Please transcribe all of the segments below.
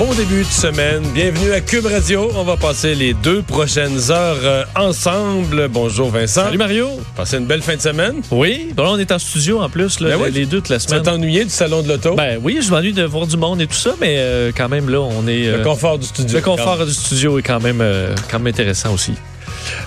Bon début de semaine. Bienvenue à Cube Radio. On va passer les deux prochaines heures euh, ensemble. Bonjour Vincent. Salut Mario. Passez une belle fin de semaine. Oui, bon, là, on est en studio en plus, là, Ben oui. les deux toute la Tu semaine. t'es ennuyé du salon de l'auto? Ben oui, je m'ennuie de voir du monde et tout ça, mais euh, quand même là, on est. le euh, confort du studio. le confort du studio est quand même, euh, quand même intéressant aussi.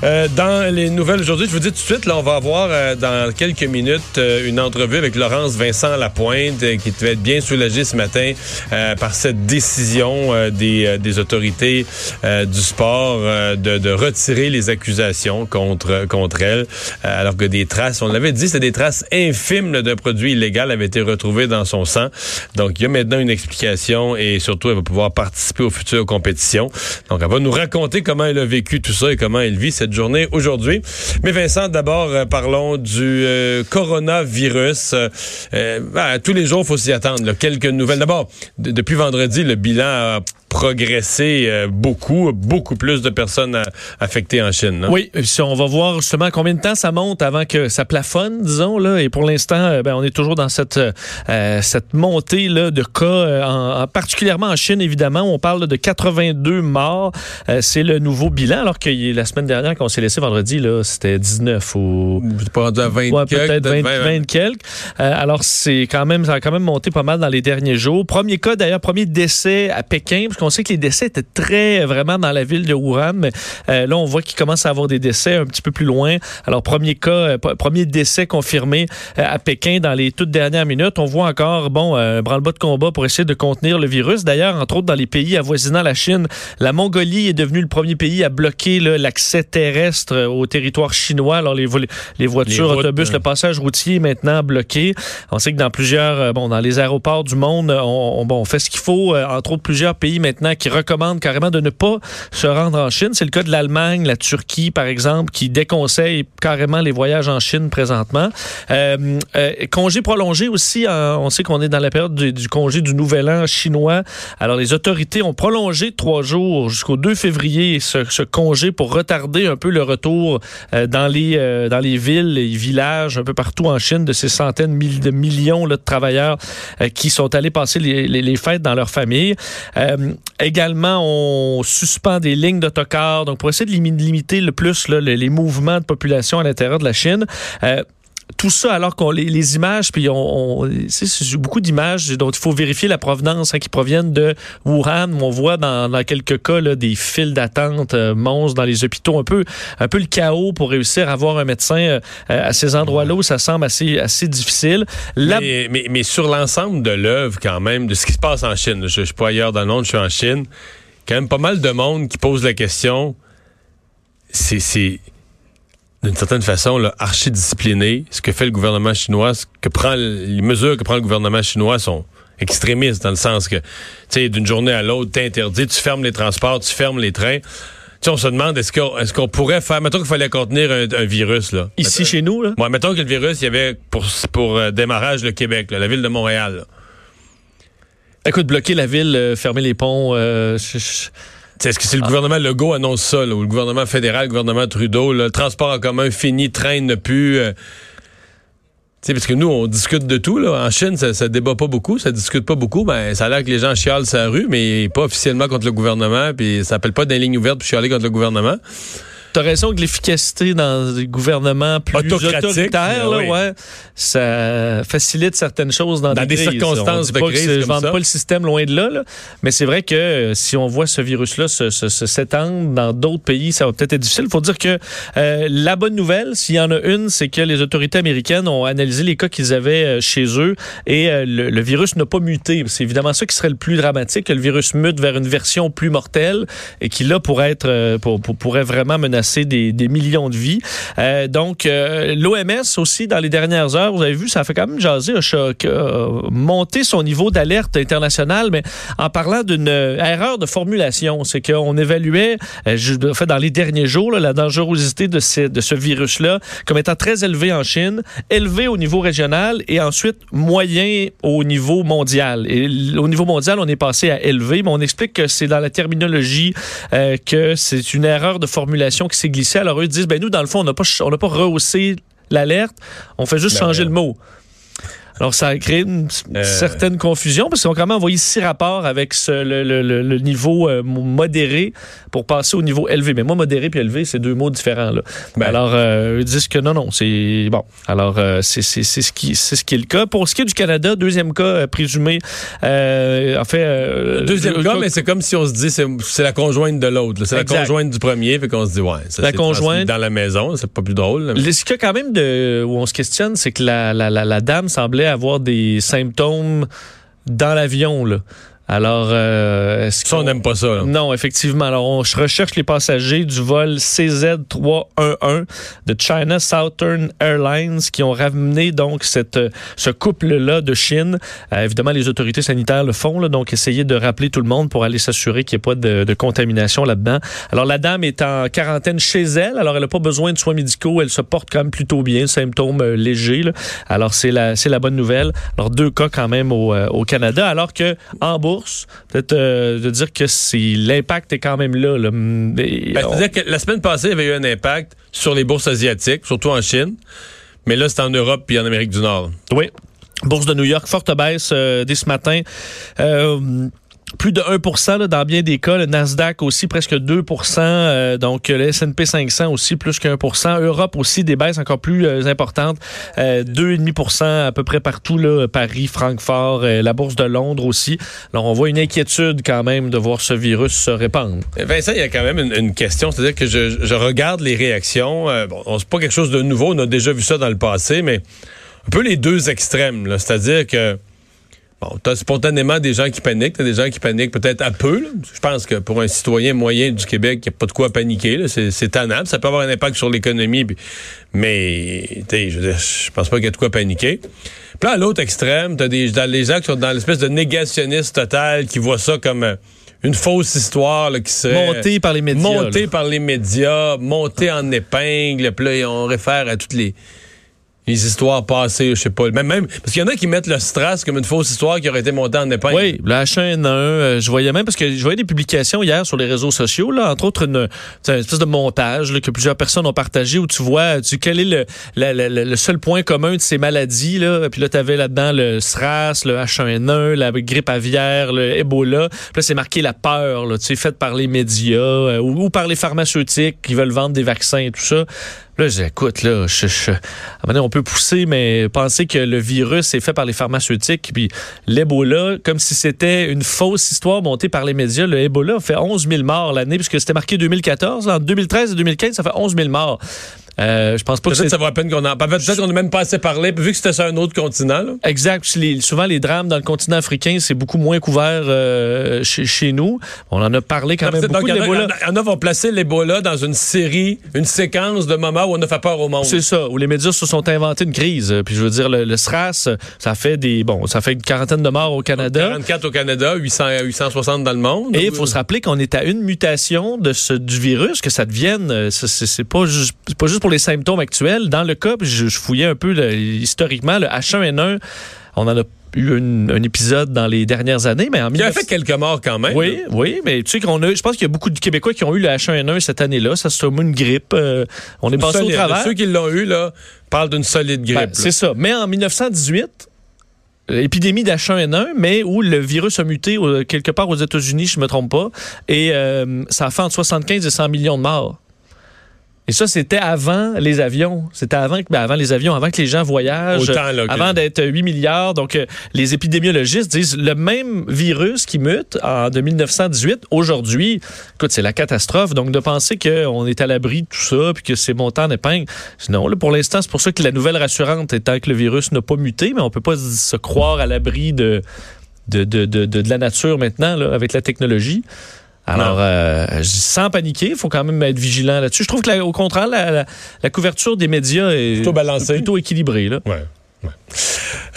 Euh, dans les nouvelles aujourd'hui, je vous dis tout de suite, là, on va avoir euh, dans quelques minutes euh, une entrevue avec Laurence Vincent Lapointe euh, qui devait être bien soulagée ce matin euh, par cette décision des, des autorités du sport de, de retirer les accusations contre, contre elle, alors que des traces, on l'avait dit, c'est des traces infimes d'un produit illégal avaient été retrouvées dans son sang. Donc, il y a maintenant une explication et surtout, elle va pouvoir participer aux futures compétitions. Donc, elle va nous raconter comment elle a vécu tout ça et comment elle vit cette journée aujourd'hui. Mais Vincent, d'abord, euh, parlons du euh, coronavirus. Euh, ben, tous les jours, il faut s'y attendre. Quelques nouvelles. D'abord, de- depuis vendredi, le bilan a progressé euh, beaucoup, beaucoup plus de personnes euh, affectées en Chine. là. Oui, on va voir justement combien de temps ça monte avant que ça plafonne, disons là. Et pour l'instant, euh, ben, on est toujours dans cette euh, cette montée là de cas, euh, en, en- particulièrement en Chine évidemment. On parle de 82 morts. Euh, c'est le nouveau bilan, alors que y- la semaine dernière qu'on s'est laissé vendredi là, c'était 19 ou Vous êtes pas rendu à 20 Ouais, quelques, peut-être 20, 20, 20 quelques. Euh, alors, c'est quand même, ça a quand même monté pas mal dans les derniers jours. Premier cas, d'ailleurs, premier décès à Pékin, parce qu'on sait que les décès étaient très, euh, vraiment dans la ville de Wuhan, mais euh, là, on voit qu'il commence à avoir des décès un petit peu plus loin. Alors, premier cas, euh, premier décès confirmé euh, à Pékin dans les toutes dernières minutes. On voit encore, bon, un branle-bas de combat pour essayer de contenir le virus. D'ailleurs, entre autres, dans les pays avoisinant la Chine, la Mongolie est devenue le premier pays à bloquer l'accès terrestre au territoire chinois. Alors, les, vo- les voitures, routes, autobus, le passage routier est maintenant bloqué. On sait que dans plusieurs, bon, dans les aéroports du monde, on, on- bon, on fait ce qu'il faut. entre autres, plusieurs pays maintenant qui recommandent carrément de ne pas se rendre en Chine. C'est le cas de l'Allemagne, la Turquie, par exemple, qui déconseillent carrément les voyages en Chine présentement. Euh, euh, congé prolongé aussi. euh, on sait qu'on est dans la période du, congé du Nouvel An chinois. Alors, les autorités ont prolongé trois jours jusqu'au 2 février ce, congé pour retarder un peu le retour euh, dans les euh, dans les villes et villages un peu partout en Chine de ces centaines de millions de travailleurs qui sont allés passer les, les- fêtes dans leur famille. Également, on suspend des lignes d'autocars donc pour essayer de limi- limiter le plus les mouvements de population à l'intérieur de la Chine. Euh, tout ça alors qu'on les, images, puis on, beaucoup d'images dont il faut vérifier la provenance hein, qui proviennent de Wuhan. On voit dans, dans quelques cas là, des files d'attente euh, monstres dans les hôpitaux, un peu un peu le chaos pour réussir à avoir un médecin euh, à ces endroits-là où ça semble assez assez difficile. Mais, mais, sur l'ensemble de l'œuvre, quand même, de ce qui se passe en Chine, je, je suis pas ailleurs dans le monde, je suis en Chine, quand même pas mal de monde qui pose la question, c'est d'une certaine façon, là, archi-discipliné. Ce que fait le gouvernement chinois, ce que prend, les mesures que prend le gouvernement chinois sont extrémistes, dans le sens que, tu sais, d'une journée à l'autre, t'interdis, tu fermes les transports, tu fermes les trains. Tu sais, on se demande, est-ce qu'on, est-ce qu'on pourrait faire, mettons qu'il fallait contenir un, un virus, là. ici Mettons- chez nous, là, Bon, mettons que le virus, il y avait pour, pour euh, démarrage le Québec, là, la ville de Montréal. là. écoute, bloquer la ville, euh, fermer les ponts. euh, je- je- T'sais, Est-ce que c'est le gouvernement Legault annonce ça, là, ou le gouvernement fédéral, le gouvernement Trudeau, le transport en commun fini, train ne plus. euh, parce que nous, on discute de tout. Là. En Chine, ça, ça débat pas beaucoup, ça discute pas beaucoup. Ben, ça a l'air que les gens chialent sa rue, mais pas officiellement contre le gouvernement, puis ça s'appelle pas des lignes ouvertes pour chialer contre le gouvernement. T'as raison que l'efficacité dans des gouvernements plus autoritaires, là, oui. ouais, ça facilite certaines choses dans, Dans des crises. circonstances de crise Je vante ça. pas le système loin de là, là. mais c'est vrai que euh, si on voit ce virus-là se, se- se- s'étendre dans d'autres pays, ça va peut-être être difficile. Il faut dire que euh, la bonne nouvelle, s'il y en a une, c'est que les autorités américaines ont analysé les cas qu'ils avaient euh, chez eux et euh, le, le virus n'a pas muté. C'est évidemment ça qui serait le plus dramatique, que le virus mute vers une version plus mortelle et qui là pourrait être pour- pour- pourrait vraiment menacer menacé des, millions de vies. Euh, donc, euh, l'OMS aussi, dans les dernières heures, vous avez vu, ça fait quand même jaser, a monté son niveau d'alerte internationale, mais en parlant d'une erreur de formulation. C'est qu'on évaluait, je, fait, dans les derniers jours, la dangerosité de ce, virus-là comme étant très élevé en Chine, élevé au niveau régional et ensuite moyen au niveau mondial. Et au niveau mondial, on est passé à élevé, mais on explique que c'est dans la terminologie euh, que c'est une erreur de formulation qui s'est glissée. Alors eux disent, ben nous, dans le fond, on n'a pas, on pas rehaussé l'alerte, on fait juste ben changer le mot. Alors, ça a créé une euh. certaine confusion parce qu'ils ont quand même envoyé six rapports avec le, niveau euh, modéré pour passer au niveau élevé. Mais moi, modéré puis élevé, c'est deux mots différents. Là. Ben. Alors, euh, ils disent que non, non, c'est bon. Alors, c'est ce qui ce qui est le cas. Pour ce qui est du Canada, deuxième cas présumé. en fait, deuxième cas, mais c'est comme si on se dit c'est la conjointe de l'autre. C'est la conjointe du premier, fait qu'on se dit ouais, ça la conjointe dans la maison, c'est pas plus drôle. Ce qu'il y a quand même de où on se questionne, c'est que la, la, la, la dame semblait avoir des symptômes dans l'avion. Là. Alors, euh, est-ce ça, on n'aime pas ça. Non, effectivement. Alors, on recherche les passagers du vol CZ311 de China Southern Airlines qui ont ramené donc cette, ce couple-là de Chine. Euh, évidemment, les autorités sanitaires le font, là, donc essayer de rappeler tout le monde pour aller s'assurer qu'il n'y ait pas de, de contamination là-dedans. Alors, la dame est en quarantaine chez elle. Alors, elle n'a pas besoin de soins médicaux. Elle se porte quand même plutôt bien, symptômes euh, légers. Là. Alors, c'est la, c'est la bonne nouvelle. Alors, deux cas quand même au, euh, au Canada, alors que en peut-être euh, de dire que l'impact est quand même là. Ben, dire que la semaine passée, il y avait eu un impact sur les bourses asiatiques, surtout en Chine. Mais là, c'est en Europe et en Amérique du Nord. Oui. Bourse de New York, forte baisse euh, dès ce matin. Euh, plus de 1 là, dans bien des cas. Le Nasdaq aussi presque 2% euh, Donc, le S&P 500 aussi plus qu'un 1 Europe aussi des baisses encore plus euh, importantes. Euh, 2,5% à peu près partout. Là, Paris, Francfort, euh, la Bourse de Londres aussi. Alors, on voit une inquiétude quand même de voir ce virus se répandre. Vincent, il y a quand même une, question. C'est-à-dire que je, je, regarde les réactions. bon, c'est pas quelque chose de nouveau. On a déjà vu ça dans le passé, mais un peu les deux extrêmes. C'est-à-dire que Bon, t'as spontanément des gens qui paniquent, t'as des gens qui paniquent peut-être à peu. Je pense que pour un citoyen moyen du Québec, il n'y a pas de quoi paniquer. C'est tannable. Ça peut avoir un impact sur l'économie, mais je, je pense pas qu'il y a de quoi paniquer. Puis là, à l'autre extrême, t'as des, des gens qui sont dans l'espèce de négationniste total, qui voient ça comme euh, une fausse histoire qui serait... Montée par les médias. Montée par les médias, montée en épingle. Puis là, on réfère à toutes les les histoires passées, je sais pas. Même, même parce qu'il y en a qui mettent le stress comme une fausse histoire qui aurait été montée en épingle. Oui, le H1N1, euh, je voyais même parce que je voyais des publications hier sur les réseaux sociaux, là, entre autres une, une espèce de montage là, que plusieurs personnes ont partagé où tu vois tu, quel est le, le, seul point commun de ces maladies. Là. Puis là, tu avais là-dedans le SRAS, le H1N1, la grippe aviaire, le Ebola. Puis là, c'est marqué la peur, là, tu sais, faite par les médias euh, ou par les pharmaceutiques qui veulent vendre des vaccins et tout ça. Là, j'écoute, là, je, je, on peut pousser, mais penser que le virus est fait par les pharmaceutiques, puis l'Ebola, comme si c'était une fausse histoire montée par les médias, le Ebola fait 11 000 morts l'année, puisque c'était marqué 2014. En 2013 et 2015, ça fait 11 000 morts. Euh, je pense pas que ça vaut la peine qu'on en Peut-être qu'on n'a même pas assez parlé, vu que c'était sur un autre continent. Là. Exact. souvent, les drames dans le continent africain, c'est beaucoup moins couvert euh, chez, chez, nous. On en a parlé quand même beaucoup. Il y en a vont placer l'Ebola dans une série, une séquence de moments où on a fait peur au monde. C'est ça, où les médias se sont inventés une crise. Puis je veux dire, le, SRAS, ça fait des bon, ça fait une quarantaine de morts au Canada. 44 au Canada, 800, 860 dans le monde. Et il faut se rappeler qu'on est à une mutation de ce, du virus, que ça devienne, euh, c'est pas, juste, pas juste pour les symptômes actuels. Dans le cas, je, fouillais un peu historiquement, le H1N1, on en a eu un épisode dans les dernières années, mais en Il a fait quelques morts quand même. Oui, oui, mais tu sais qu'on a, je pense qu'il y a beaucoup de Québécois qui ont eu le H1N1 cette année-là. Ça se une grippe. Euh, on est passé au travers. Ceux qui l'ont eu là parlent d'une solide grippe. Ben, c'est ça. Mais en 1918, épidémie d'H1N1, mais où le virus a muté quelque part aux États-Unis, je me trompe pas, et euh, ça a fait entre 75 et 100 millions de morts. Et ça, c'était avant les avions. C'était avant, ben avant les avions, avant que les gens voyagent. avant d'être 8 milliards. Donc, euh, les épidémiologistes disent le même virus qui mute en 1918, aujourd'hui, écoute, c'est la catastrophe. Donc, de penser qu'on est à l'abri de tout ça, puis que c'est montant d'épingle. Non, là, pour l'instant, c'est pour ça que la nouvelle rassurante étant que le virus n'a pas muté, mais on peut pas se croire à l'abri de de, de, de, de, la nature maintenant, là, avec la technologie. Alors, euh, je dis sans paniquer, il faut quand même être vigilant là-dessus. Je trouve que, la- au contraire, la, la- la couverture des médias est Plutôt balancée. plutôt équilibrée. Là. Ouais. ouais.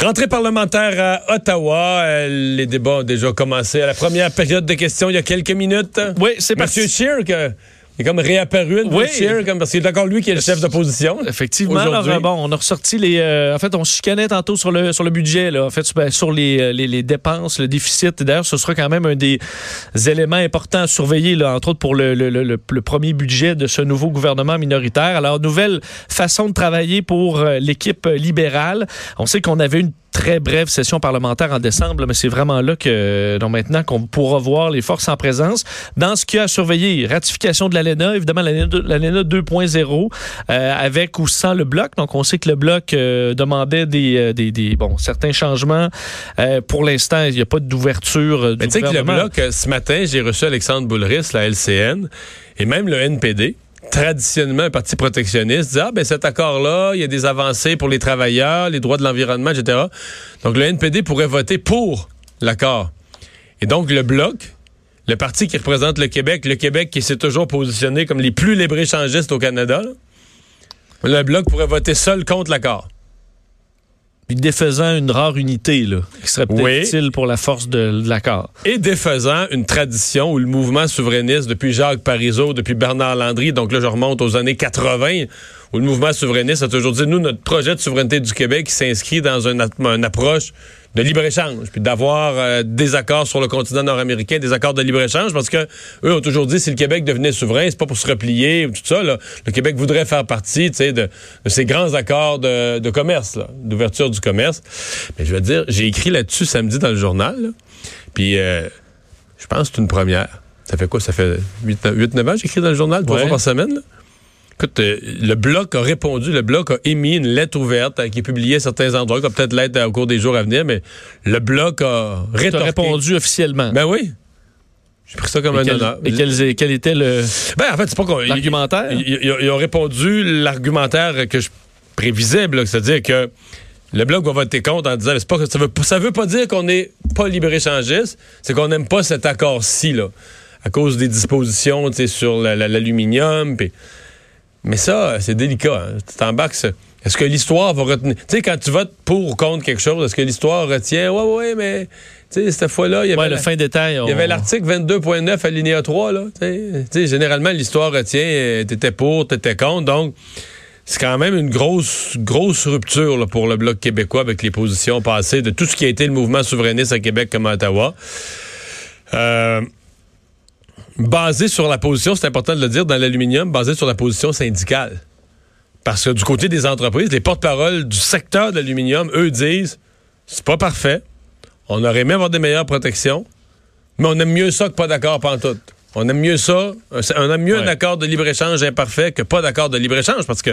Rentrée parlementaire à Ottawa. Euh, les débats ont déjà commencé à la première période de questions il y a quelques minutes. Oui, c'est Monsieur parti. Scheer, que- est comme réapparu, Andrew Oui. Scheer, comme, parce qu'il est encore lui qui est le chef d'opposition. Effectivement. Alors, Aujourd'hui. bon, on a ressorti les. euh, en fait, on se chicanait tantôt sur le sur le budget. Là. En fait, ben, sur les, euh, les, les dépenses, le déficit. D'ailleurs, ce sera quand même un des éléments importants à surveiller, là, entre autres pour le, le, le, le- le premier budget de ce nouveau gouvernement minoritaire. Alors, nouvelle façon de travailler pour euh, l'équipe libérale. On sait qu'on avait une très brève session parlementaire en décembre, mais c'est vraiment là que, donc maintenant qu'on pourra voir les forces en présence. Dans ce qu'il y a à surveiller, ratification de l'ALENA, évidemment l'ALENA l'ALENA 2.0, euh, avec ou sans le bloc. Donc on sait que le bloc euh, demandait des, euh, des, des, bon, certains changements. Euh, pour l'instant, il n'y a pas d'ouverture euh, du Mais tu sais que le bloc, euh, ce matin, j'ai reçu Alexandre Boulris, la LCN, et même le NPD, traditionnellement un parti protectionniste, dit Ah, ben cet accord-là, il y a des avancées pour les travailleurs, les droits de l'environnement, etc. Donc le NPD pourrait voter pour l'accord. Et donc le bloc, le parti qui représente le Québec, le Québec qui s'est toujours positionné comme les plus libre-échangistes au Canada, le bloc pourrait voter seul contre l'accord. Puis défaisant une rare unité, là, qui serait peut-être Oui. utile pour la force de, de l'accord. et défaisant une tradition où le mouvement souverainiste, depuis Jacques Parizeau, depuis Bernard Landry, donc là je remonte aux années 80, où le mouvement souverainiste a toujours dit, nous, notre projet de souveraineté du Québec s'inscrit dans une, une approche de libre-échange, puis d'avoir euh, des accords sur le continent nord-américain, des accords de libre-échange, parce que eux ont toujours dit, si le Québec devenait souverain, c'est pas pour se replier ou tout ça, là. le Québec voudrait faire partie, tu sais, de, de ces grands accords de, de commerce, d'ouverture du commerce. Mais je veux dire, j'ai écrit là-dessus samedi dans le journal, là. puis euh, je pense que c'est une première. Ça fait quoi? Ça fait 8-9 ans que j'écris dans le journal, trois fois par semaine. là? Écoute, euh, le Bloc a répondu, le Bloc a émis une lettre ouverte euh, qui est publiée à certains endroits, qui va peut-être l'être au cours des jours à venir, mais le Bloc a rétorqué. répondu officiellement. Ben oui. J'ai pris ça comme et un quel, honneur. et quel, quel était le Ben, en fait, c'est pas qu'on. l'argumentaire? Ils, ils- ils ont répondu l'argumentaire que je prévisais, c'est-à-dire que le Bloc va voter contre en disant c'est pas, ça, veut, ça veut pas dire qu'on n'est pas libre-échangiste, c'est qu'on n'aime pas cet accord-ci, là, à cause des dispositions sur la- la- l'aluminium. puis- Mais ça, c'est délicat. hein. Tu t'embarques. Est-ce que l'histoire va retenir? Tu sais, quand tu votes pour ou contre quelque chose, est-ce que l'histoire retient? Ouais, ouais, mais. Tu sais, cette fois-là, il y avait. Ouais, le la- fin détail. il y avait l'article 22.9 alinéa 3, là. Tu sais, généralement, l'histoire retient, euh, t'étais pour, t'étais contre. Donc, c'est quand même une grosse, grosse rupture là, pour le Bloc québécois avec les positions passées de tout ce qui a été le mouvement souverainiste à Québec comme à Ottawa. Euh, basé sur la position, c'est important de le dire, dans l'aluminium, basé sur la position syndicale. Parce que du côté des entreprises, les porte-paroles du secteur de l'aluminium, eux disent, c'est pas parfait. On aurait aimé avoir des meilleures protections, mais on aime mieux ça que pas d'accord pantoute. On aime mieux ça, on aime mieux Ouais. un accord de libre-échange imparfait que pas d'accord de libre-échange, parce que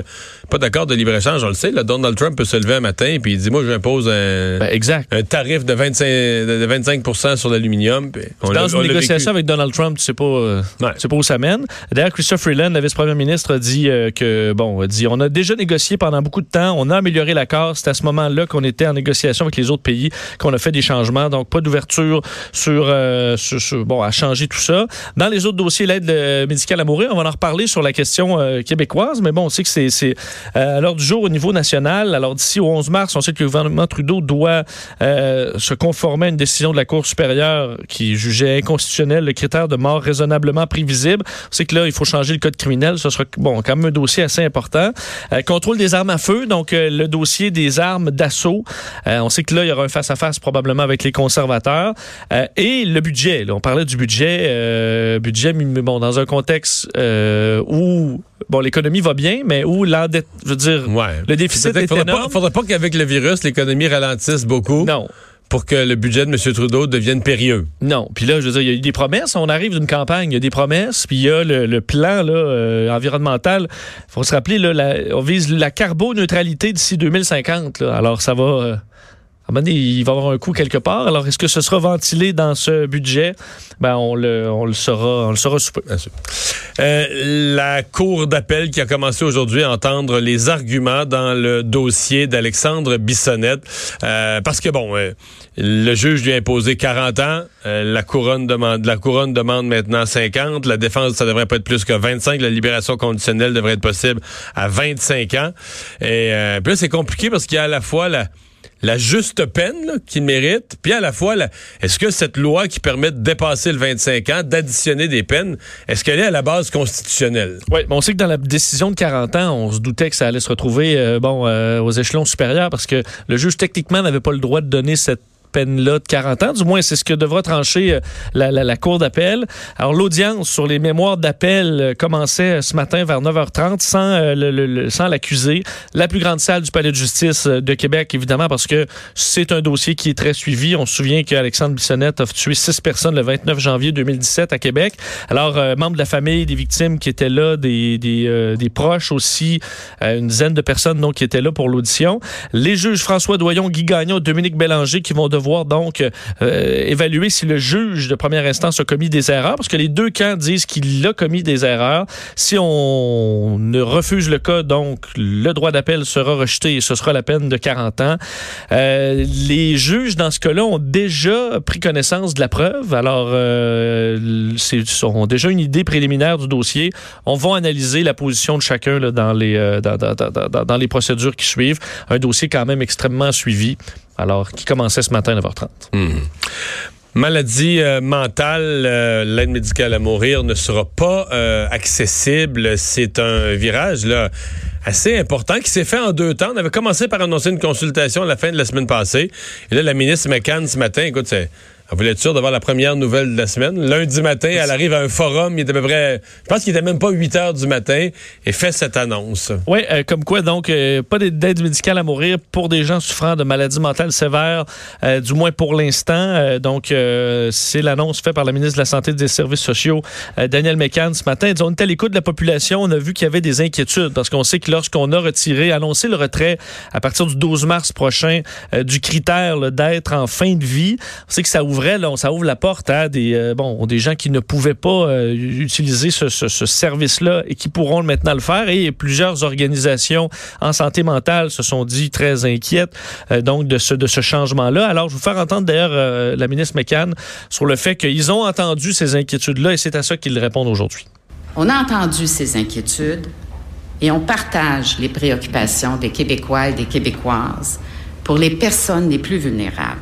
pas d'accord de libre-échange, on le sait, là, Donald Trump peut se lever un matin et il dit, moi, j'impose un, Ben, exact. un tarif de 25, de 25 sur l'aluminium. puis Dans une négociation avec Donald Trump, tu sais pas, euh, Ouais. tu sais pas où ça mène. D'ailleurs, Christophe Freeland, le vice-premier ministre, a dit euh, que bon, a dit on a déjà négocié pendant beaucoup de temps, on a amélioré l'accord. C'est à ce moment-là qu'on était en négociation avec les autres pays qu'on a fait des changements. Donc pas d'ouverture sur, euh, sur- sur- bon à changer tout ça. Dans les autres dossiers, l'aide euh, médicale à mourir, on va en reparler sur la question euh, québécoise, mais bon, on sait que c'est euh, à l'heure du jour au niveau national. Alors d'ici au 11 mars, on sait que le gouvernement Trudeau doit euh, se conformer à une décision de la Cour supérieure qui jugeait inconstitutionnel le critère de mort raisonnablement prévisible. On sait que là, il faut changer le code criminel. Ce sera bon, quand même un dossier assez important. Contrôle des armes à feu, donc le dossier des armes d'assaut. On sait que là, il y aura un face-à-face probablement avec les conservateurs. Et le budget. là, on parlait du budget. Euh, budget, mais bon, dans un contexte euh, où bon, l'économie va bien, mais où l'endette, je veux dire, Ouais. le déficit est faudrait énorme. Pas, faudrait pas qu'avec le virus, l'économie ralentisse beaucoup Non. pour que le budget de M. Trudeau devienne périlleux. Non. Puis là, je veux dire, il y a eu des promesses. On arrive d'une campagne, il y a des promesses. Puis il y a le, le plan là, euh, environnemental. Il faut se rappeler, là, la- on vise la carboneutralité d'ici 2050. là. Alors, ça va... euh, il va y avoir un coût quelque part. Alors, est-ce que ce sera ventilé dans ce budget? Ben, on le, on le saura, on le saura sous peu. Euh, la Cour d'appel qui a commencé aujourd'hui à entendre les arguments dans le dossier d'Alexandre Bissonnette. Euh, parce que, bon, euh, le juge lui a imposé 40 ans. Euh, la couronne demande, la couronne demande maintenant 50. La défense, ça devrait pas être plus que 25. La libération conditionnelle devrait être possible à 25 ans. Et euh, puis là, c'est compliqué parce qu'il y a à la fois la la juste peine qu'il mérite, puis à la fois, est-ce que cette loi qui permet de dépasser le 25 ans, d'additionner des peines, est-ce qu'elle est à la base constitutionnelle? Oui, on sait que dans la décision de 40 ans, on se doutait que ça allait se retrouver euh, bon euh, aux échelons supérieurs parce que le juge techniquement n'avait pas le droit de donner cette peine-là de 40 ans. Du moins, c'est ce que devra trancher euh, la, la, la Cour d'appel. Alors, l'audience sur les mémoires d'appel euh, commençait ce matin vers 9h30 sans, euh, le, le, sans l'accusé. La plus grande salle du Palais de justice de Québec, évidemment, parce que c'est un dossier qui est très suivi. On se souvient qu'Alexandre Bissonnette a tué six personnes le 29 janvier 2017 à Québec. Alors, membres de la famille des victimes qui étaient là, des, des, euh, des proches aussi, une dizaine de personnes donc, qui étaient là pour l'audition. Les juges François Doyon, Guy Gagnon, Dominique Bélanger qui vont devoir devoir donc euh, évaluer si le juge de première instance a commis des erreurs, parce que les deux camps disent qu'il a commis des erreurs. Si on ne refuse le cas, donc le droit d'appel sera rejeté et ce sera la peine de 40 ans. Euh, les juges, dans ce cas-là, ont déjà pris connaissance de la preuve. Alors, euh, ont déjà une idée préliminaire du dossier. On va analyser la position de chacun dans, les, euh, dans les procédures qui suivent. Un dossier quand même extrêmement suivi alors qui commençait ce matin à 9h30. Mmh. Maladie euh, mentale, euh, l'aide médicale à mourir ne sera pas euh, accessible. C'est un virage assez important qui s'est fait en deux temps. On avait commencé par annoncer une consultation à la fin de la semaine passée. Et là, la ministre McCann, ce matin, écoute, c'est elle voulait être sûre d'avoir la première nouvelle de la semaine? Lundi matin, elle arrive à un forum, il était à peu près, je pense qu'il était même pas 8 heures du matin, et fait cette annonce. Oui, euh, comme quoi, donc, euh, pas d'aide médicale à mourir pour des gens souffrant de maladies mentales sévères, euh, du moins pour l'instant. donc, c'est l'annonce faite par la ministre de la Santé et des Services sociaux, Daniel Mécan, ce matin. On était à l'écoute de la population, on a vu qu'il y avait des inquiétudes, parce qu'on sait que lorsqu'on a retiré, annoncé le retrait à partir du 12 mars prochain du critère d'être en fin de vie, on sait que ça ouvre là, ça ouvre la porte à des, euh, bon, des gens qui ne pouvaient pas euh, utiliser ce, ce, ce service-là et qui pourront maintenant le faire. Et plusieurs organisations en santé mentale se sont dit très inquiètes euh, donc de ce, de ce changement-là. Alors, je vais vous faire entendre d'ailleurs la ministre McCann sur le fait qu'ils ont entendu ces inquiétudes-là et c'est à ça qu'ils répondent aujourd'hui. On a entendu ces inquiétudes et on partage les préoccupations des Québécois et des Québécoises pour les personnes les plus vulnérables.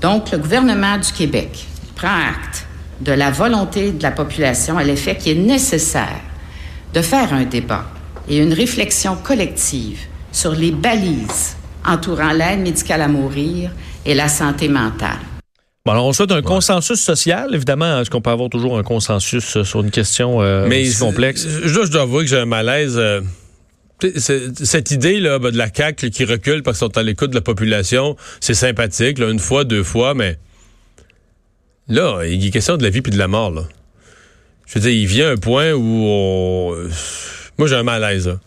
Donc, le gouvernement du Québec prend acte de la volonté de la population à l'effet qu'il est nécessaire de faire un débat et une réflexion collective sur les balises entourant l'aide médicale à mourir et la santé mentale. Bon, alors on souhaite un ouais. consensus social. Évidemment, est-ce qu'on peut avoir toujours un consensus sur une question euh, Mais aussi complexe? Je, je dois avouer que j'ai un malaise. Euh cette idée là de la CAQ qui recule parce qu'ils sont à l'écoute de la population, c'est sympathique, là, une fois, deux fois, mais là, il est question de la vie puis de la mort. Là. Je veux dire, il vient un point où on... moi j'ai un malaise. Là.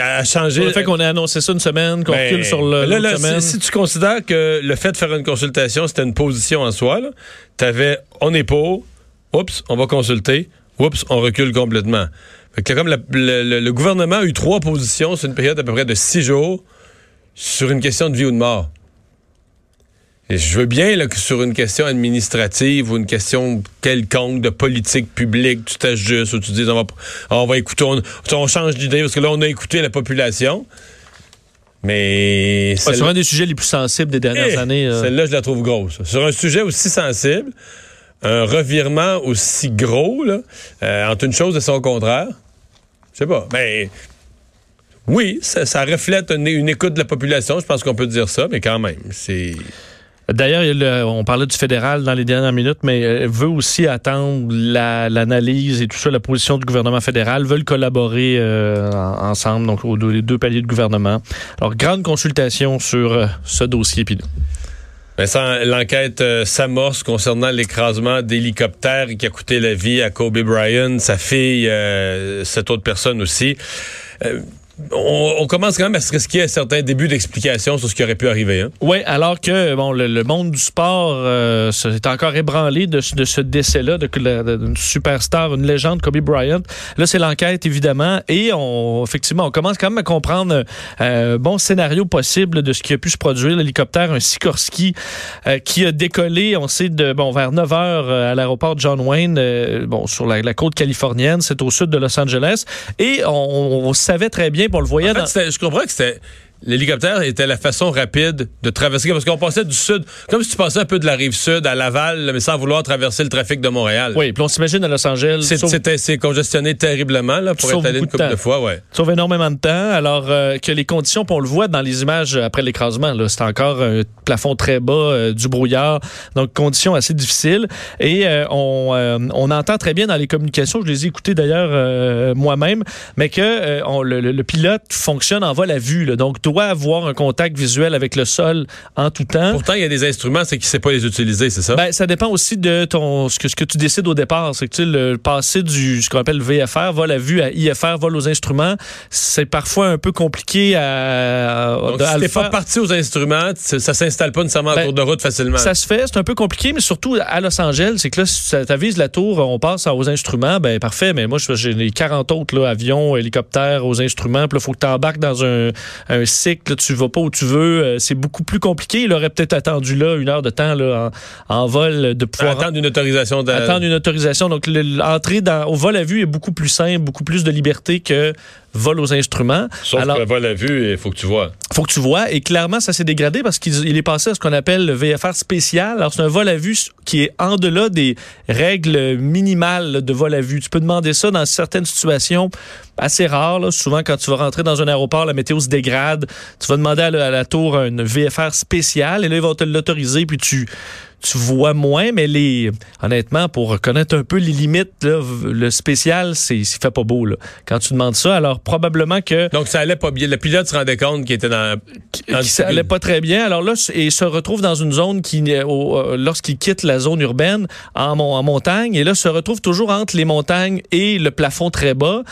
À changer. le fait qu'on ait annoncé ça une semaine, qu'on ben, recule sur le. Là, là semaine. Si, si, tu considères que le fait de faire une consultation, c'était une position en soi, tu avais on est pour, oups, on va consulter, oups, on recule complètement. Fait que comme la, le, le, gouvernement a eu trois positions sur une période à peu près de six jours sur une question de vie ou de mort. Et je veux bien là, que sur une question administrative ou une question quelconque de politique publique, tu t'ajustes ou tu dis on va, on va écouter, on, on change d'idée parce que là on a écouté la population. Mais ouais, sur un des sujets les plus sensibles des dernières eh, années. Euh... Celle-là, je la trouve grosse. Sur un sujet aussi sensible, un revirement aussi gros, là, euh, entre une chose et son contraire, je sais pas, mais oui, ça, reflète une, écoute de la population, je pense qu'on peut dire ça, mais quand même, c'est... D'ailleurs, on parlait du fédéral dans les dernières minutes, mais euh, veut aussi attendre l'analyse la, et tout ça, la position du gouvernement fédéral, veulent collaborer euh, ensemble, donc aux deux, les deux paliers de gouvernement. Alors, grande consultation sur euh, ce dossier. Puis l'enquête euh, s'amorce concernant l'écrasement d'hélicoptère qui a coûté la vie à Kobe Bryant, sa fille, euh, cette autre personne aussi. Euh, on, commence quand même à se risquer à certains débuts d'explication sur ce qui aurait pu arriver. Hein? Oui, alors que bon, le, monde du sport euh, est encore ébranlé de, ce décès-là, d'une superstar, une légende, Kobe Bryant. Là, c'est l'enquête, évidemment, et on, effectivement, on commence quand même à comprendre un euh, bon scénario possible de ce qui a pu se produire. L'hélicoptère, un Sikorsky, euh, qui a décollé, on sait, de bon vers 9 heures à l'aéroport John Wayne, bon sur la, côte californienne, c'est au sud de Los Angeles, et on savait très bien on le voyait en fait, Je comprends que c'était l'hélicoptère était la façon rapide de traverser, parce qu'on passait du sud, comme si tu passais un peu de la rive sud à Laval, mais sans vouloir traverser le trafic de Montréal. Oui, puis on s'imagine à Los Angeles. C'est congestionné terriblement là, pour être allé une couple de, fois. Ouais. Sauve énormément de temps, alors euh, que les conditions, on le voit dans les images après l'écrasement, c'est encore un plafond très bas, euh, du brouillard, donc conditions assez difficiles. Et euh, on, on entend très bien dans les communications, je les ai écoutées d'ailleurs moi-même, mais que on, le, pilote fonctionne en vol à vue, là, donc doit avoir un contact visuel avec le sol en tout temps. Pourtant, il y a des instruments, c'est qu'il ne sait pas les utiliser, c'est ça? Ben, ça dépend aussi de ton ce que, ce que tu décides au départ. C'est que tu sais, le passé du ce qu'on appelle VFR, vol à vue à IFR, vol aux instruments, c'est parfois un peu compliqué à. Donc, si t'es pas parti aux instruments, ça s'installe pas nécessairement en ben, cours de route facilement. Ça se fait, c'est un peu compliqué, mais surtout à Los Angeles, c'est que là, si tu avises la tour, on passe aux instruments, ben parfait, mais moi, j'ai les 40 autres, là, avions, hélicoptères, aux instruments, puis il faut que tu embarques dans un, un tu vas pas où tu veux, euh, c'est beaucoup plus compliqué. Il aurait peut-être attendu là une heure de temps là, en, vol de pouvoir attendre une autorisation. De... Attendre une autorisation. Donc l'entrée au vol à vue est beaucoup plus simple, beaucoup plus de liberté que vol aux instruments. Sauf Alors, que vol à vue, il faut que tu vois. faut que tu vois. Et clairement, ça s'est dégradé parce qu'il est passé à ce qu'on appelle le VFR spécial. Alors, c'est un vol à vue qui est en delà des règles minimales de vol à vue. Tu peux demander ça dans certaines situations assez rares. Souvent, quand tu vas rentrer dans un aéroport, la météo se dégrade. Tu vas demander à la, tour un VFR spécial et là, ils vont te l'autoriser. Puis tu tu vois moins, mais les honnêtement, pour reconnaître un peu les limites, le spécial, c'est fait pas beau. Là. Quand tu demandes ça, alors probablement que... Donc ça allait pas bien. Le pilote se rendait compte qu'il était dans... ça allait pas très bien. Alors là, il se retrouve dans une zone qui, euh, lorsqu'il quitte la zone urbaine, en, en montagne, et là, se retrouve toujours entre les montagnes et le plafond très bas.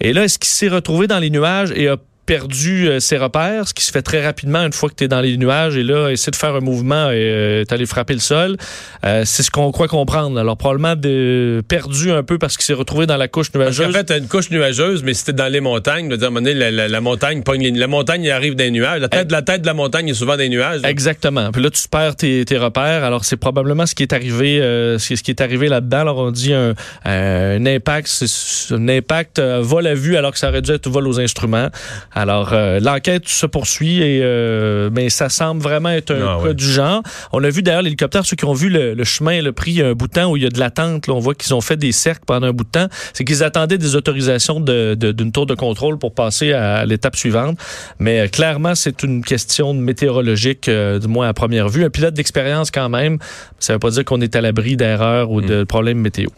Et là, est-ce qu'il s'est retrouvé dans les nuages et a perdu euh, ses repères, ce qui se fait très rapidement une fois que tu es dans les nuages et là, essaie de faire un mouvement et euh, t'allais frapper le sol. Euh, c'est ce qu'on croit comprendre. Alors, probablement de, perdu un peu parce qu'il s'est retrouvé dans la couche nuageuse. en fait, t'as une couche nuageuse, mais c'était dans les montagnes. De dire, à un moment donné, la, montagne pogne la montagne arrive des nuages. La tête, la tête de la montagne est souvent des nuages. Exactement. Puis là, tu perds tes, tes repères. Alors, c'est probablement ce qui est arrivé, euh, ce qui est arrivé là-dedans. Alors, on dit un, un impact, un impact vol à vue alors que ça aurait dû être vol aux instruments. Alors, euh, l'enquête se poursuit, et, euh, mais ça semble vraiment être un ah, cas du genre. On a vu d'ailleurs l'hélicoptère, ceux qui ont vu le, chemin, le prix, un bout de temps où il y a de l'attente, on voit qu'ils ont fait des cercles pendant un bout de temps. C'est qu'ils attendaient des autorisations d'une de, tour de contrôle pour passer à, l'étape suivante. Mais euh, clairement, c'est une question météorologique, du moins à première vue. Un pilote d'expérience quand même, ça ne veut pas dire qu'on est à l'abri d'erreurs ou de hmm. problèmes météo.